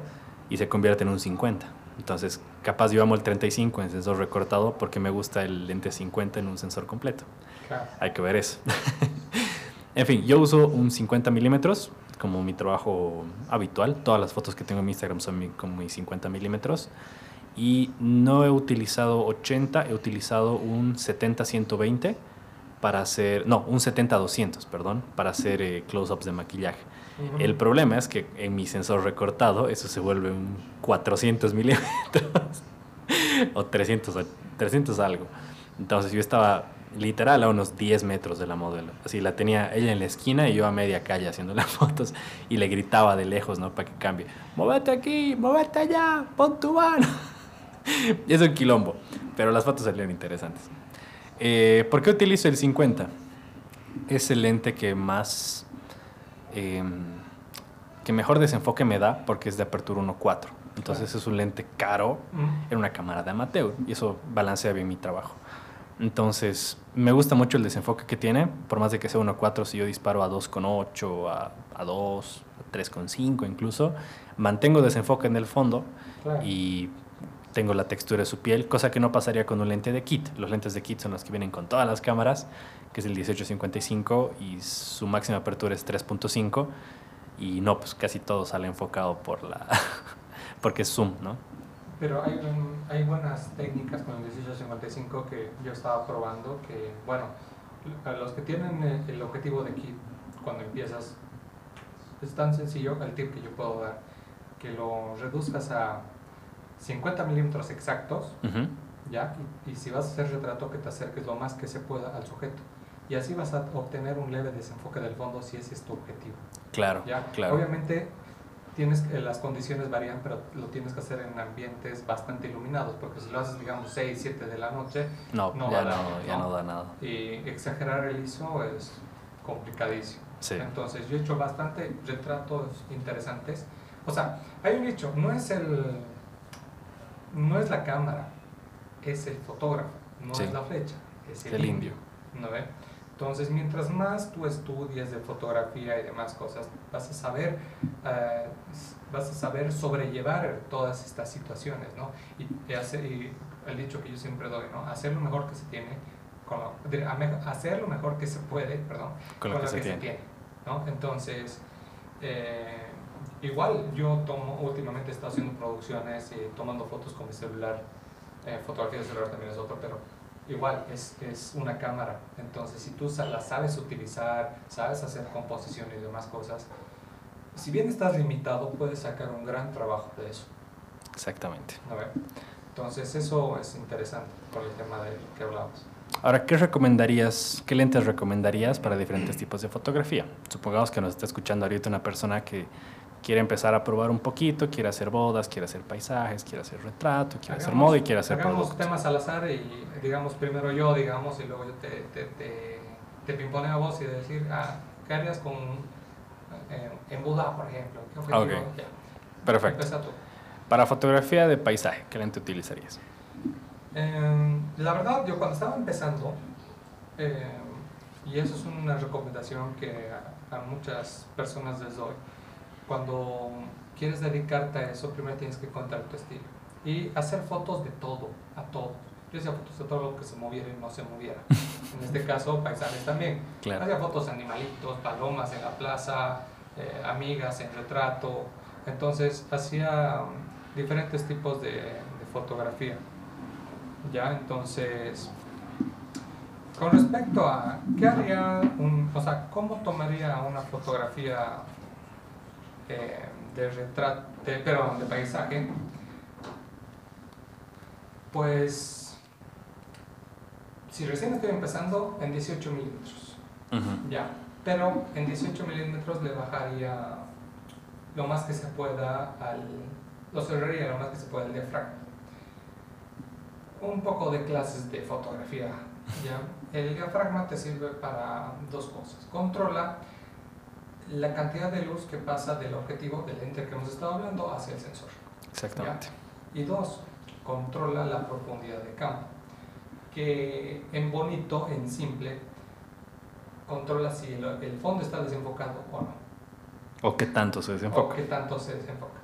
y se convierte en un 50. Entonces, capaz yo amo el 35 en sensor recortado porque me gusta el lente 50 en un sensor completo. Claro. Hay que ver eso. en fin, yo uso un 50 milímetros como mi trabajo habitual. Todas las fotos que tengo en mi Instagram son mi, con mis 50 milímetros. Y no he utilizado 80, he utilizado un 70-120 para hacer, no, un 70-200, perdón, para hacer eh, close-ups de maquillaje. Ujú. El problema es que en mi sensor recortado eso se vuelve un 400 milímetros o 300, o 300 algo. Entonces yo estaba literal a unos 10 metros de la modelo. Así la tenía ella en la esquina y yo a media calle haciendo las fotos y le gritaba de lejos, ¿no? Para que cambie. Móvete aquí, móvete allá, pon tu mano. es un quilombo, pero las fotos salieron interesantes. Eh, ¿Por qué utilizo el 50? Es el lente que más eh, que mejor desenfoque me da porque es de apertura 1.4. Entonces es un lente caro Mm. en una cámara de amateur y eso balancea bien mi trabajo. Entonces me gusta mucho el desenfoque que tiene, por más de que sea 1.4, si yo disparo a 2.8, a, a 2, a 3.5 incluso, mantengo desenfoque en el fondo Claro. y tengo la textura de su piel, cosa que no pasaría con un lente de kit. Los lentes de kit son los que vienen con todas las cámaras, que es el 1855 y su máxima apertura es 3.5 y no, pues casi todo sale enfocado por la porque es zoom, ¿no? Pero hay, un- hay buenas técnicas con el 1855 que yo estaba probando que, bueno, los que tienen el objetivo de kit cuando empiezas, es tan sencillo el tip que yo puedo dar, que lo reduzcas a 50 milímetros exactos, Ujú. ¿ya? Y, y si vas a hacer retrato, que te acerques lo más que se pueda al sujeto. Y así vas a obtener un leve desenfoque del fondo si ese es tu objetivo. Claro, ¿ya? claro. Obviamente tienes que- las condiciones varían, pero lo tienes que hacer en ambientes bastante iluminados, porque si lo haces, digamos, 6, 7 de la noche No, no ya, no, ya ¿no? no da nada. y exagerar el ISO es complicadísimo. Sí. Entonces yo he hecho bastante retratos interesantes. O sea, hay un dicho, no es el no es la cámara, es el fotógrafo, no Sí. es la flecha, es el, El indio. indio. ¿no ve? Entonces, mientras más tú estudies de fotografía y demás cosas, vas a saber, eh, vas a saber sobrellevar todas estas situaciones, ¿no? Y, y hacer- y el dicho que yo siempre doy, ¿no? Hacer lo mejor que se tiene, con lo- de- a me- hacer lo mejor que se puede, perdón, Con lo que se tiene. ¿no? Entonces, eh, igual yo tomo, últimamente he estado haciendo producciones y tomando fotos con mi celular, eh, fotografía de celular también es otro, pero igual es, es una cámara. Entonces, si tú la sabes utilizar, sabes hacer composición y demás cosas, si bien estás limitado, puedes sacar un gran trabajo de eso. Exactamente. ¿no ve? Entonces, eso es interesante con el tema del que hablamos. Ahora, ¿qué recomendarías, qué lentes recomendarías para diferentes tipos de fotografía? Supongamos que nos está escuchando ahorita una persona que quiere empezar a probar un poquito, quiere hacer bodas, quiere hacer paisajes, quiere hacer retrato, quiere hacer Hagamos- moda y quiere hacer hagamos productos. temas al azar y digamos primero yo, digamos, y luego yo te, te, te, te pimponeo a vos y decir, ah, ¿qué harías con eh, en Buda, por ejemplo? ¿Qué objetivo? Ok. Ya. Perfecto. Empieza tú. Para fotografía de paisaje, ¿qué lente utilizarías? Eh, la verdad, yo cuando estaba empezando, eh, Y eso es una recomendación que a, a muchas personas les doy. Cuando quieres dedicarte a eso, primero tienes que encontrar tu estilo. Y hacer fotos de todo, a todo. Yo hacía fotos de todo lo que se moviera y no se moviera. en este caso, paisajes también. Claro. Hacía fotos de animalitos, palomas en la plaza, eh, amigas en retrato. Entonces, hacía um, diferentes tipos de, de fotografía. Ya, entonces, con respecto a qué haría, un, o sea, cómo tomaría una fotografía eh, de retrato, de, perdón, de paisaje, pues, si recién estoy empezando, en 18 milímetros, Ujú. ya, pero en 18 milímetros le bajaría lo más que se pueda al, lo cerraría lo más que se pueda al diafragma. Un poco de clases de fotografía, ya. El diafragma te sirve para dos cosas. Controla la cantidad de luz que pasa del objetivo, del lente que hemos estado hablando, hacia el sensor. Exactamente. Y dos, controla la profundidad de campo, que en bonito, en simple, controla si el, el fondo está desenfocado o no, ¿O qué tanto se o desenfoca? qué tanto se desenfoca.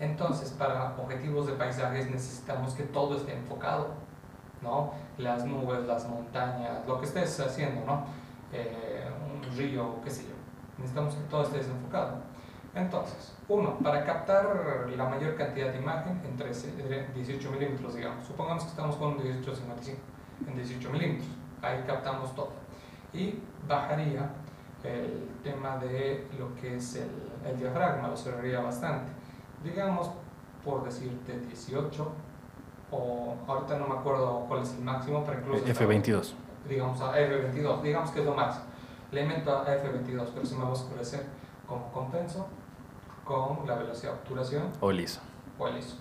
Entonces, para objetivos de paisajes necesitamos que todo esté enfocado, ¿no? Las nubes, las montañas, lo que estés haciendo, ¿no? Eh, un río, qué sé yo. Necesitamos que todo esté desenfocado. Entonces, uno, para captar la mayor cantidad de imagen en 13, eh, 18 milímetros, digamos. Supongamos que estamos con un 1855 en 18 milímetros. Ahí captamos todo. Y bajaría el tema de lo que es el, el diafragma, lo cerraría bastante. Digamos, por decirte 18, o ahorita no me acuerdo cuál es el máximo, pero incluso... F22. Digamos a F22, digamos que es lo máximo. Le meto a F22, pero si me va a oscurecer, como compenso con la velocidad de obturación O liso. o el ISO.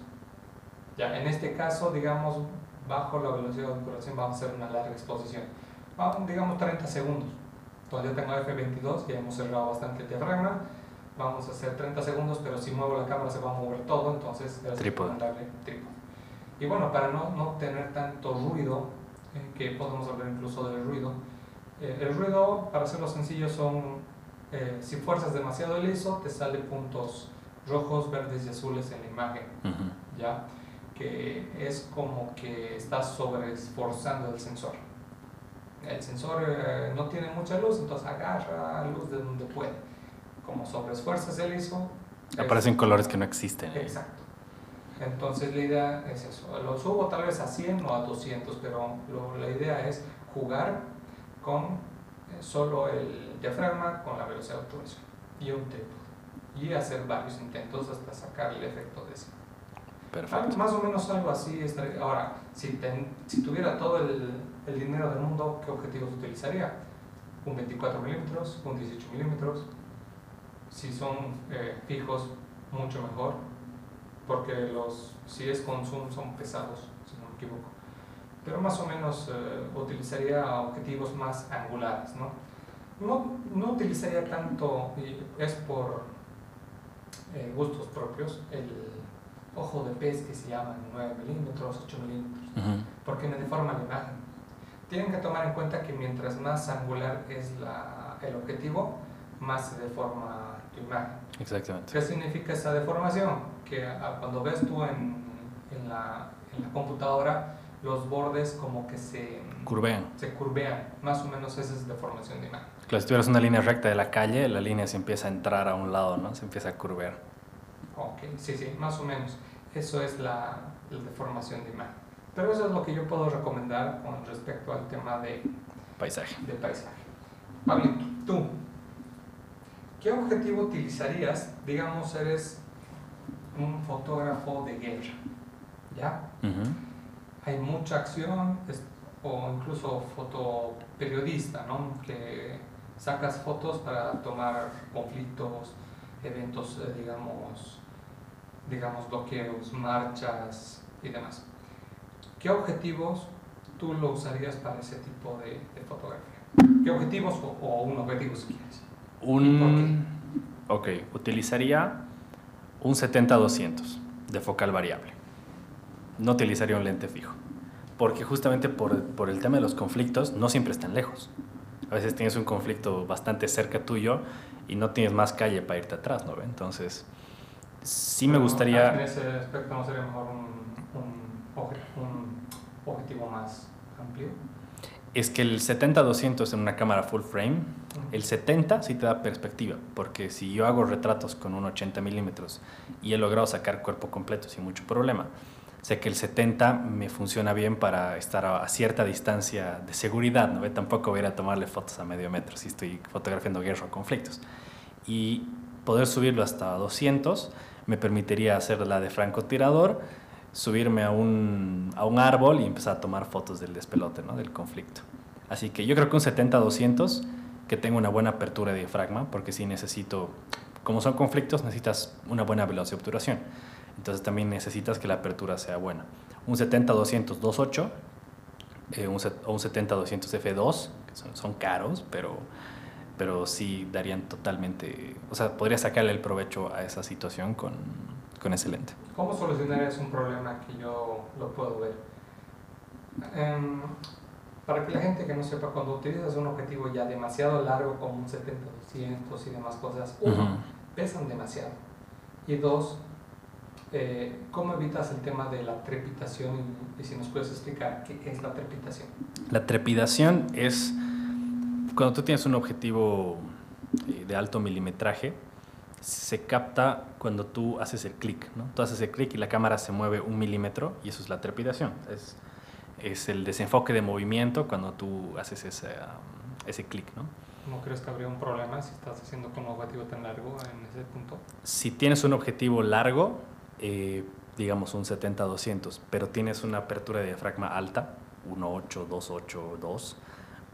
Ya, en este caso, digamos, bajo la velocidad de obturación vamos a hacer una larga exposición. Vamos, digamos 30 segundos. Entonces ya tengo F22, ya hemos cerrado bastante el diafragma. Vamos a hacer 30 segundos, pero si muevo la cámara se va a mover todo, entonces es trípode. Y bueno, para no, no tener tanto ruido, eh, que podemos hablar incluso del ruido, eh, el ruido, para hacerlo sencillo, son, eh, si fuerzas demasiado el ISO, te sale puntos rojos, verdes y azules en la imagen. Ujú. ¿ya? que es como que estás sobreesforzando el sensor. El sensor eh, no tiene mucha luz, entonces agarra luz de donde puede. Como sobreesfuerzas el ISO. es- Aparecen colores que no existen. Exacto. Entonces la idea es eso. Lo subo tal vez a 100 o a 200, pero lo- la idea es jugar con eh, solo el diafragma, con la velocidad de obturación y un trípode. Y hacer varios intentos hasta sacar el efecto de ese. Perfecto. Más o menos algo así estaría. Ahora, si, ten- si tuviera todo el, el dinero del mundo, ¿qué objetivos utilizaría? Un 24 milímetros, un 18 milímetros. Si son eh, fijos, mucho mejor, porque los, si es con zoom son pesados, si no me equivoco. Pero más o menos eh, utilizaría objetivos más angulares, ¿no? No, no utilizaría tanto, y es por eh, gustos propios, el ojo de pez que se llaman 9 milímetros, 8 milímetros, Ujú. porque me deforma la imagen. Tienen que tomar en cuenta que mientras más angular es la, el objetivo, más se deforma tu imagen. Exactamente. ¿Qué significa esa deformación? Que a- cuando ves tú en, en, la, en la computadora, los bordes como que se, Curvean. se curvean. Más o menos esa es deformación de imagen. Claro, si tuvieras una línea recta de la calle, la línea se empieza a entrar a un lado, ¿no? Se empieza a curvear. Ok, sí, sí, más o menos. Eso es la, la deformación de imagen. Pero eso es lo que yo puedo recomendar con respecto al tema de, Paisaje. de paisaje. Pablito, tú, ¿qué objetivo utilizarías? Digamos, eres un fotógrafo de guerra, ¿ya? Ujú. Hay mucha acción, es- o incluso fotoperiodista, ¿no? Que sacas fotos para tomar conflictos, eventos, eh, digamos, digamos, bloqueos, marchas y demás. ¿Qué objetivos tú lo usarías para ese tipo de, de fotografía? ¿Qué objetivos o, o un objetivo si quieres? Un... Ok, utilizaría un 70-200 de focal variable. No utilizaría un lente fijo. Porque justamente por, por el tema de los conflictos no siempre están lejos. A veces tienes un conflicto bastante cerca tuyo y no tienes más calle para irte atrás, ¿no? Entonces, sí me gustaría... En ese aspecto no sería mejor un, un, un objetivo más amplio. Es que el 70-200 en una cámara full frame, el 70 sí te da perspectiva, porque si yo hago retratos con un 80 milímetros y he logrado sacar cuerpo completo sin mucho problema, sé que el 70 me funciona bien para estar a, cierta distancia de seguridad, ¿no? Tampoco voy a ir a tomarle fotos a medio metro si estoy fotografiando guerra o conflictos. Y poder subirlo hasta 200 me permitiría hacer la de francotirador, subirme a un, a un árbol y empezar a tomar fotos del despelote, ¿no? del conflicto. Así que yo creo que un 70-200 que tenga una buena apertura de diafragma, porque si necesito, como son conflictos, necesitas una buena velocidad de obturación. Entonces también necesitas que la apertura sea buena. Un 70-200 2.8 eh, un, o un 70-200 F2, que son, son, caros, pero, pero sí darían totalmente, o sea, podría sacarle el provecho a esa situación con, con ese lente. ¿Cómo solucionar es un problema que yo lo puedo ver? Em, para que la gente que no sepa, cuando utilizas un objetivo ya demasiado largo como un 70-200 y demás cosas, uno, pesan demasiado. Y dos, eh, ¿cómo evitas el tema de la trepitación? Y, si nos puedes explicar qué es la trepitación. La trepidación es cuando tú tienes un objetivo eh, de alto milimetraje, se capta cuando tú haces el clic, ¿no? Tú haces el clic y la cámara se mueve un milímetro y eso es la trepidación. Es, es el desenfoque de movimiento cuando tú haces ese, um, ese clic, ¿no? ¿No crees que habría un problema si estás haciendo con un objetivo tan largo en ese punto? Si tienes un objetivo largo, eh, digamos un 70-200, pero tienes una apertura de diafragma alta, 1.8, 2.8, 2,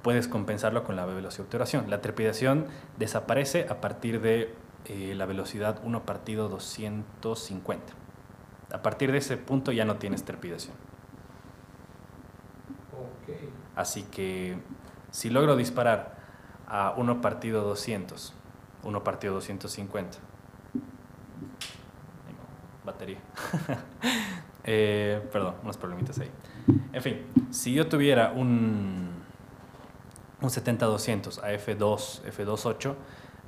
puedes compensarlo con la velocidad de obturación. La trepidación desaparece a partir de eh, la velocidad 1 partido 250. A partir de ese punto ya no tienes trepidación. Así que si logro disparar a 1 partido 200, 1 partido 250, batería. eh, perdón, unos problemitas ahí. En fin, si yo tuviera un, un 70-200 a F2, F2.8,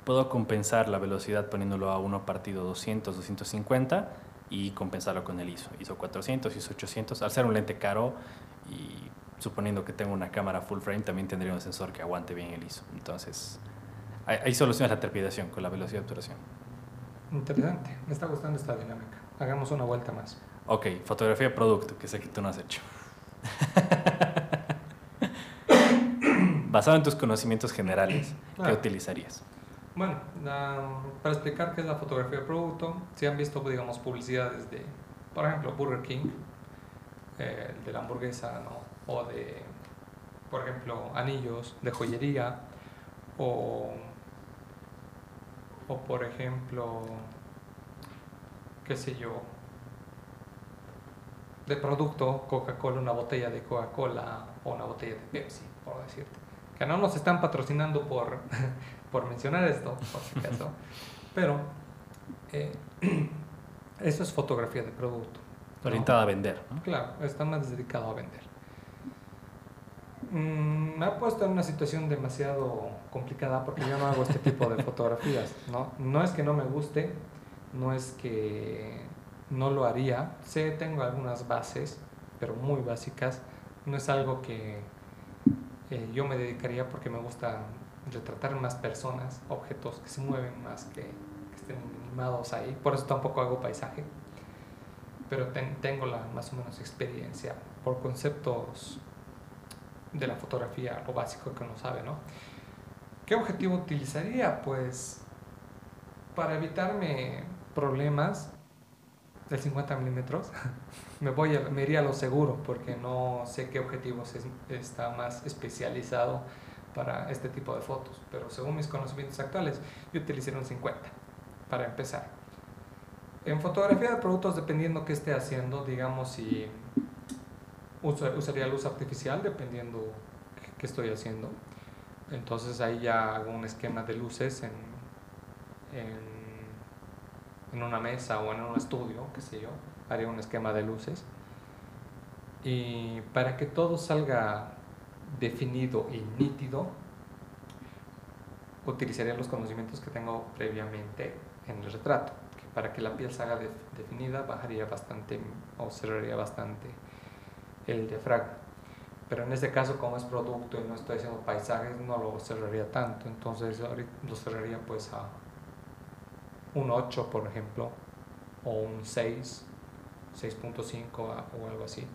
puedo compensar la velocidad poniéndolo a 1 partido 200, 250 y compensarlo con el ISO. ISO 400, ISO 800. Al ser un lente caro y suponiendo que tengo una cámara full frame, también tendría un sensor que aguante bien el ISO. Entonces, hay, hay soluciones a la trepidación con la velocidad de obturación. Interesante, me está gustando esta dinámica. Hagamos una vuelta más. Ok, fotografía de producto, que sé que tú no has hecho. Basado en tus conocimientos generales, ¿qué utilizarías? Bueno, para explicar qué es la fotografía de producto, si han visto, digamos, publicidades de, por ejemplo, Burger King, eh, de la hamburguesa, ¿no? O de, por ejemplo, anillos de joyería, o, o por ejemplo, qué sé yo, de producto, Coca-Cola, una botella de Coca-Cola o una botella de Pepsi, por decirte. Que no nos están patrocinando por por mencionar esto, por si acaso. Pero eh, eso es fotografía de producto. Orientada a vender. Claro, está más dedicado a vender. Mm, me ha puesto en una situación demasiado complicada porque yo no hago este tipo de fotografías. ¿no? no es que no me guste, no es que no lo haría. Sé, tengo algunas bases, pero muy básicas. No es algo que eh, yo me dedicaría porque me gusta retratar más personas, objetos que se mueven más que, estén animados ahí. Por eso tampoco hago paisaje. Pero tengo la más o menos experiencia por conceptos de la fotografía, lo básico que uno sabe, ¿no? ¿Qué objetivo utilizaría? Pues para evitarme problemas de 50 milímetros, me, voy a, me iría a lo seguro porque no sé qué objetivos está más especializado para este tipo de fotos, pero según mis conocimientos actuales, yo utilicé un 50 para empezar. En fotografía de productos, dependiendo qué esté haciendo, digamos si usaría luz artificial, dependiendo qué estoy haciendo. Entonces ahí ya hago un esquema de luces en, en, en una mesa o en un estudio, qué sé yo, haría un esquema de luces. Y para que todo salga definido y nítido, utilizaría los conocimientos que tengo previamente en el retrato, que para que la piel salga de- definida bajaría bastante o cerraría bastante el diafragma. Pero en este caso, como es producto y no estoy haciendo paisajes, no lo cerraría tanto. Entonces, lo cerraría pues a un 8, por ejemplo, o un 6, 6.5 a- o algo así.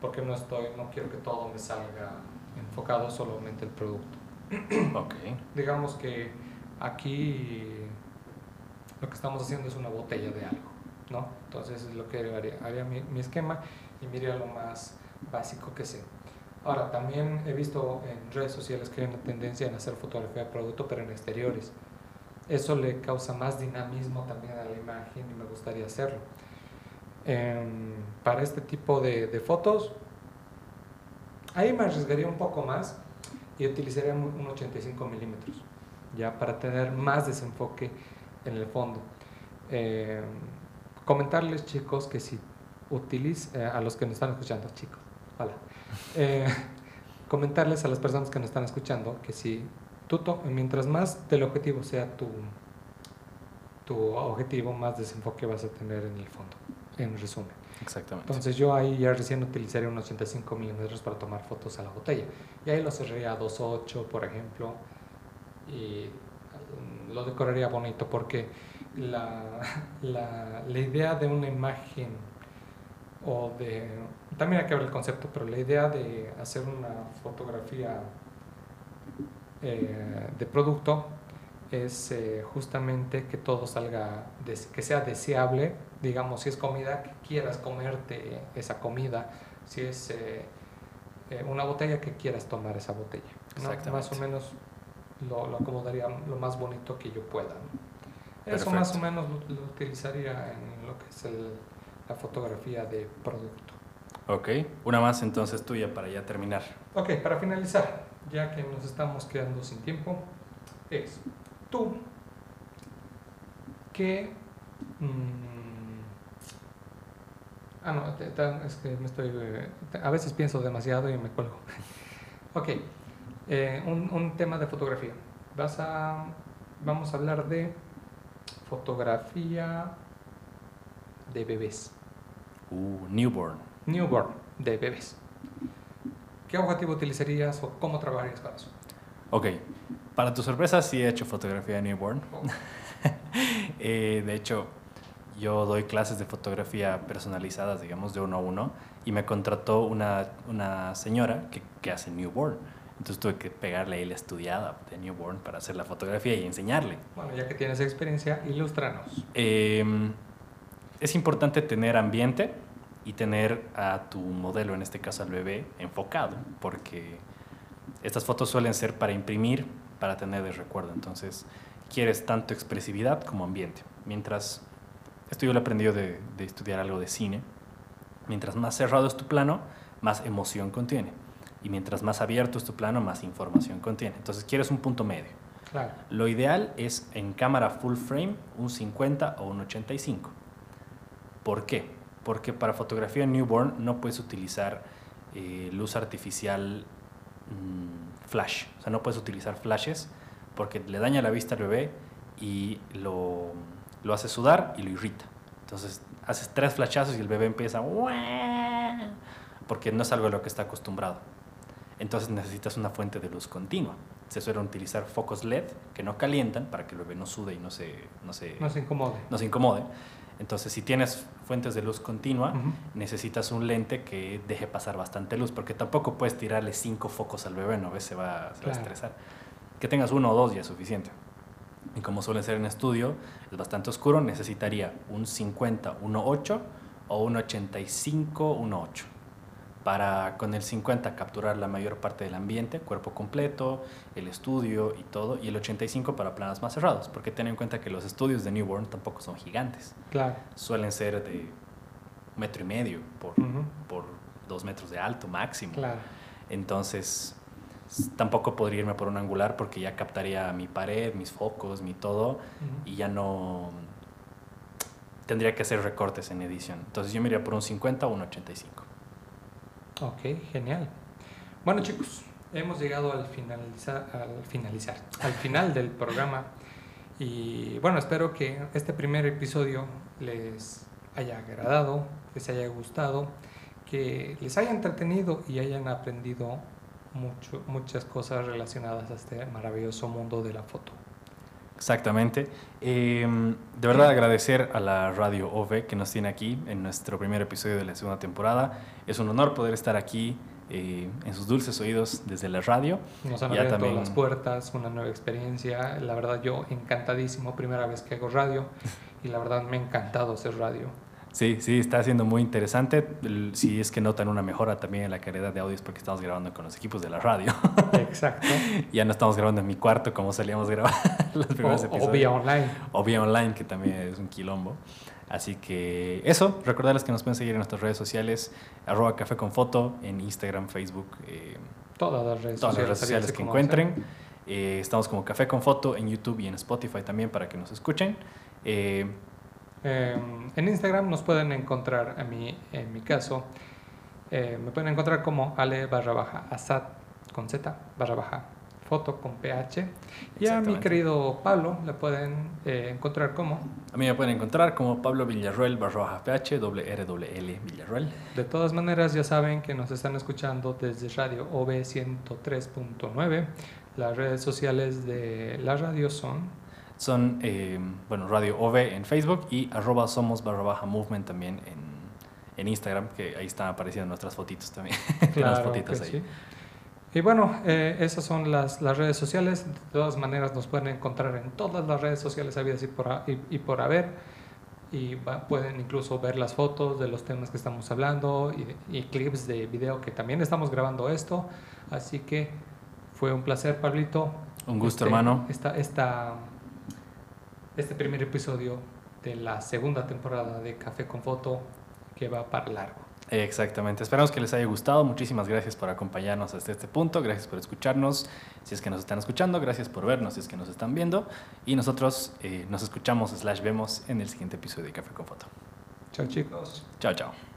Porque no estoy, no quiero que todo me salga enfocado solamente el producto. Ok. Digamos que aquí lo que estamos haciendo es una botella de algo, ¿no? Entonces es lo que haría, haría mi, mi esquema y miraría lo más básico que sé. Ahora, también he visto en redes sociales que hay una tendencia en hacer fotografía de producto, pero en exteriores. Eso le causa más dinamismo también a la imagen y me gustaría hacerlo. Em, para este tipo de, fotos, ahí me arriesgaría un poco más y utilizaría un un 85 milímetros, ya para tener más desenfoque en el fondo. Eh, comentarles, chicos, que si utiliz eh, a los que nos están escuchando, chicos, hola. Eh, comentarles a las personas que nos están escuchando que si tú, mientras más del objetivo sea tu, tu objetivo, más desenfoque vas a tener en el fondo, en resumen. Exactamente. Entonces yo ahí ya recién utilizaría un 85 milímetros para tomar fotos a la botella. Y ahí lo cerraría a 2.8, por ejemplo, y lo decoraría bonito porque la, la, la idea de una imagen o de... También hay que ver el concepto, pero la idea de hacer una fotografía eh, de producto es eh, justamente que todo salga, que sea deseable, digamos, si es comida, que quieras comerte esa comida, si es eh, eh, una botella, que quieras tomar esa botella. ¿no? Más o menos lo, lo acomodaría lo más bonito que yo pueda. ¿no? Eso más o menos lo, lo utilizaría en lo que es el- la fotografía de producto. Ok. Una más entonces tuya para ya terminar. Ok, para finalizar, ya que nos estamos quedando sin tiempo, es tú que... mm, ah, no, es que me estoy... eh, a veces pienso demasiado y me cuelgo. ok, eh, un, un tema de fotografía. Vas a, vamos a hablar de fotografía de bebés. Uh, newborn. Newborn de bebés. ¿Qué objetivo utilizarías o cómo trabajarías con eso? Ok. Para tu sorpresa, sí he hecho fotografía de newborn. Eh, de hecho, yo doy clases de fotografía personalizadas, digamos, de uno a uno, y me contrató una, una señora que, que hace newborn. Entonces tuve que pegarle ahí la estudiada de newborn para hacer la fotografía y enseñarle. Bueno, ya que tienes experiencia, ilústranos. Eh, es importante tener ambiente y tener a tu modelo, en este caso al bebé, enfocado, porque estas fotos suelen ser para imprimir, para tener de recuerdo. Entonces, quieres tanto expresividad como ambiente. Mientras, esto yo lo he aprendido de, de estudiar algo de cine, mientras más cerrado es tu plano, más emoción contiene. Y mientras más abierto es tu plano, más información contiene. Entonces, quieres un punto medio. Claro. Lo ideal es en cámara full frame un 50 o un 85. ¿Por qué? Porque para fotografía newborn no puedes utilizar eh, luz artificial mm, flash. O sea, no puedes utilizar flashes porque le daña la vista al bebé y lo, lo hace sudar y lo irrita. Entonces haces tres flashazos y el bebé empieza porque no es algo a lo que está acostumbrado. Entonces necesitas una fuente de luz continua. Se suelen utilizar focos LED que no calientan para que el bebé no sude y no se, no se, No se incomode. no se incomode. Entonces, si tienes fuentes de luz continua, necesitas un lente que deje pasar bastante luz, porque tampoco puedes tirarle cinco focos al bebé, ¿no ves? Se va, se va a estresar. Que tengas uno o dos ya es suficiente. Y como suele ser en estudio, es bastante oscuro, necesitaría un 50, 1.8 o un 85, 1.8. Para con el 50 capturar la mayor parte del ambiente, cuerpo completo, el estudio y todo, y el 85 para planos más cerrados, porque ten en cuenta que los estudios de Newborn tampoco son gigantes, Claro. suelen ser de metro y medio por, por dos metros de alto máximo. Claro. Entonces, tampoco podría irme por un angular porque ya captaría mi pared, mis focos, mi todo, Ujú. y ya no tendría que hacer recortes en edición. Entonces yo me iría por un 50 o un 85. Ok, genial. Bueno chicos, hemos llegado al finalizar, al finalizar, al final del programa. Y bueno, espero que este primer episodio les haya agradado, les haya gustado, que les haya entretenido y hayan aprendido mucho, muchas cosas relacionadas a este maravilloso mundo de la foto. Exactamente. Eh, de verdad agradecer a la radio OV que nos tiene aquí en nuestro primer episodio de la segunda temporada. Es un honor poder estar aquí eh, en sus dulces oídos desde la radio. Nos han abierto también... las puertas, una nueva experiencia. La verdad yo encantadísimo, primera vez que hago radio y la verdad me ha encantado hacer radio. Sí, sí, está siendo muy interesante. Si es que notan una mejora también en la calidad de audio es porque estamos grabando con los equipos de la radio. Exacto. ya no estamos grabando en mi cuarto como solíamos grabar los primeros o, episodios. O vía online. O vía online, que también es un quilombo. Así que eso, recordarles que nos pueden seguir en nuestras redes sociales, arroba café con foto, en Instagram, Facebook. Eh, todas las redes todas sociales, las redes sociales que encuentren. Eh, estamos como Café con Foto en YouTube y en Spotify también para que nos escuchen. Eh, Em, en Instagram nos pueden encontrar, a mí, en mi caso, eh, me pueden encontrar como ale barra baja asad con z barra baja foto con ph. Y a mi querido Pablo le pueden eh, encontrar como. A mí me pueden encontrar como Pablo Villarruel barra baja ph doble r doble l Villarruel. De todas maneras ya saben que nos están escuchando desde Radio OB 103.9. Las redes sociales de la radio son son, eh, bueno, Radio OV en Facebook y arroba somos barra baja movement también en, en Instagram, que ahí están apareciendo nuestras fotitos también. Claro fotitos ahí. Sí. Y bueno, eh, esas son las, las, redes sociales. De todas maneras, nos pueden encontrar en todas las redes sociales habidas y por, y, y por haber. Y pueden incluso ver las fotos de los temas que estamos hablando y, y, clips de video que también estamos grabando esto. Así que fue un placer, Pablito. Un gusto, este, hermano. Esta, esta este primer episodio de la segunda temporada de Café con Foto que va para largo. Exactamente, esperamos que les haya gustado. Muchísimas gracias por acompañarnos hasta este punto, gracias por escucharnos, si es que nos están escuchando, gracias por vernos, si es que nos están viendo. Y nosotros eh, nos escuchamos, slash vemos en el siguiente episodio de Café con Foto. Chao chicos. Chao, chao.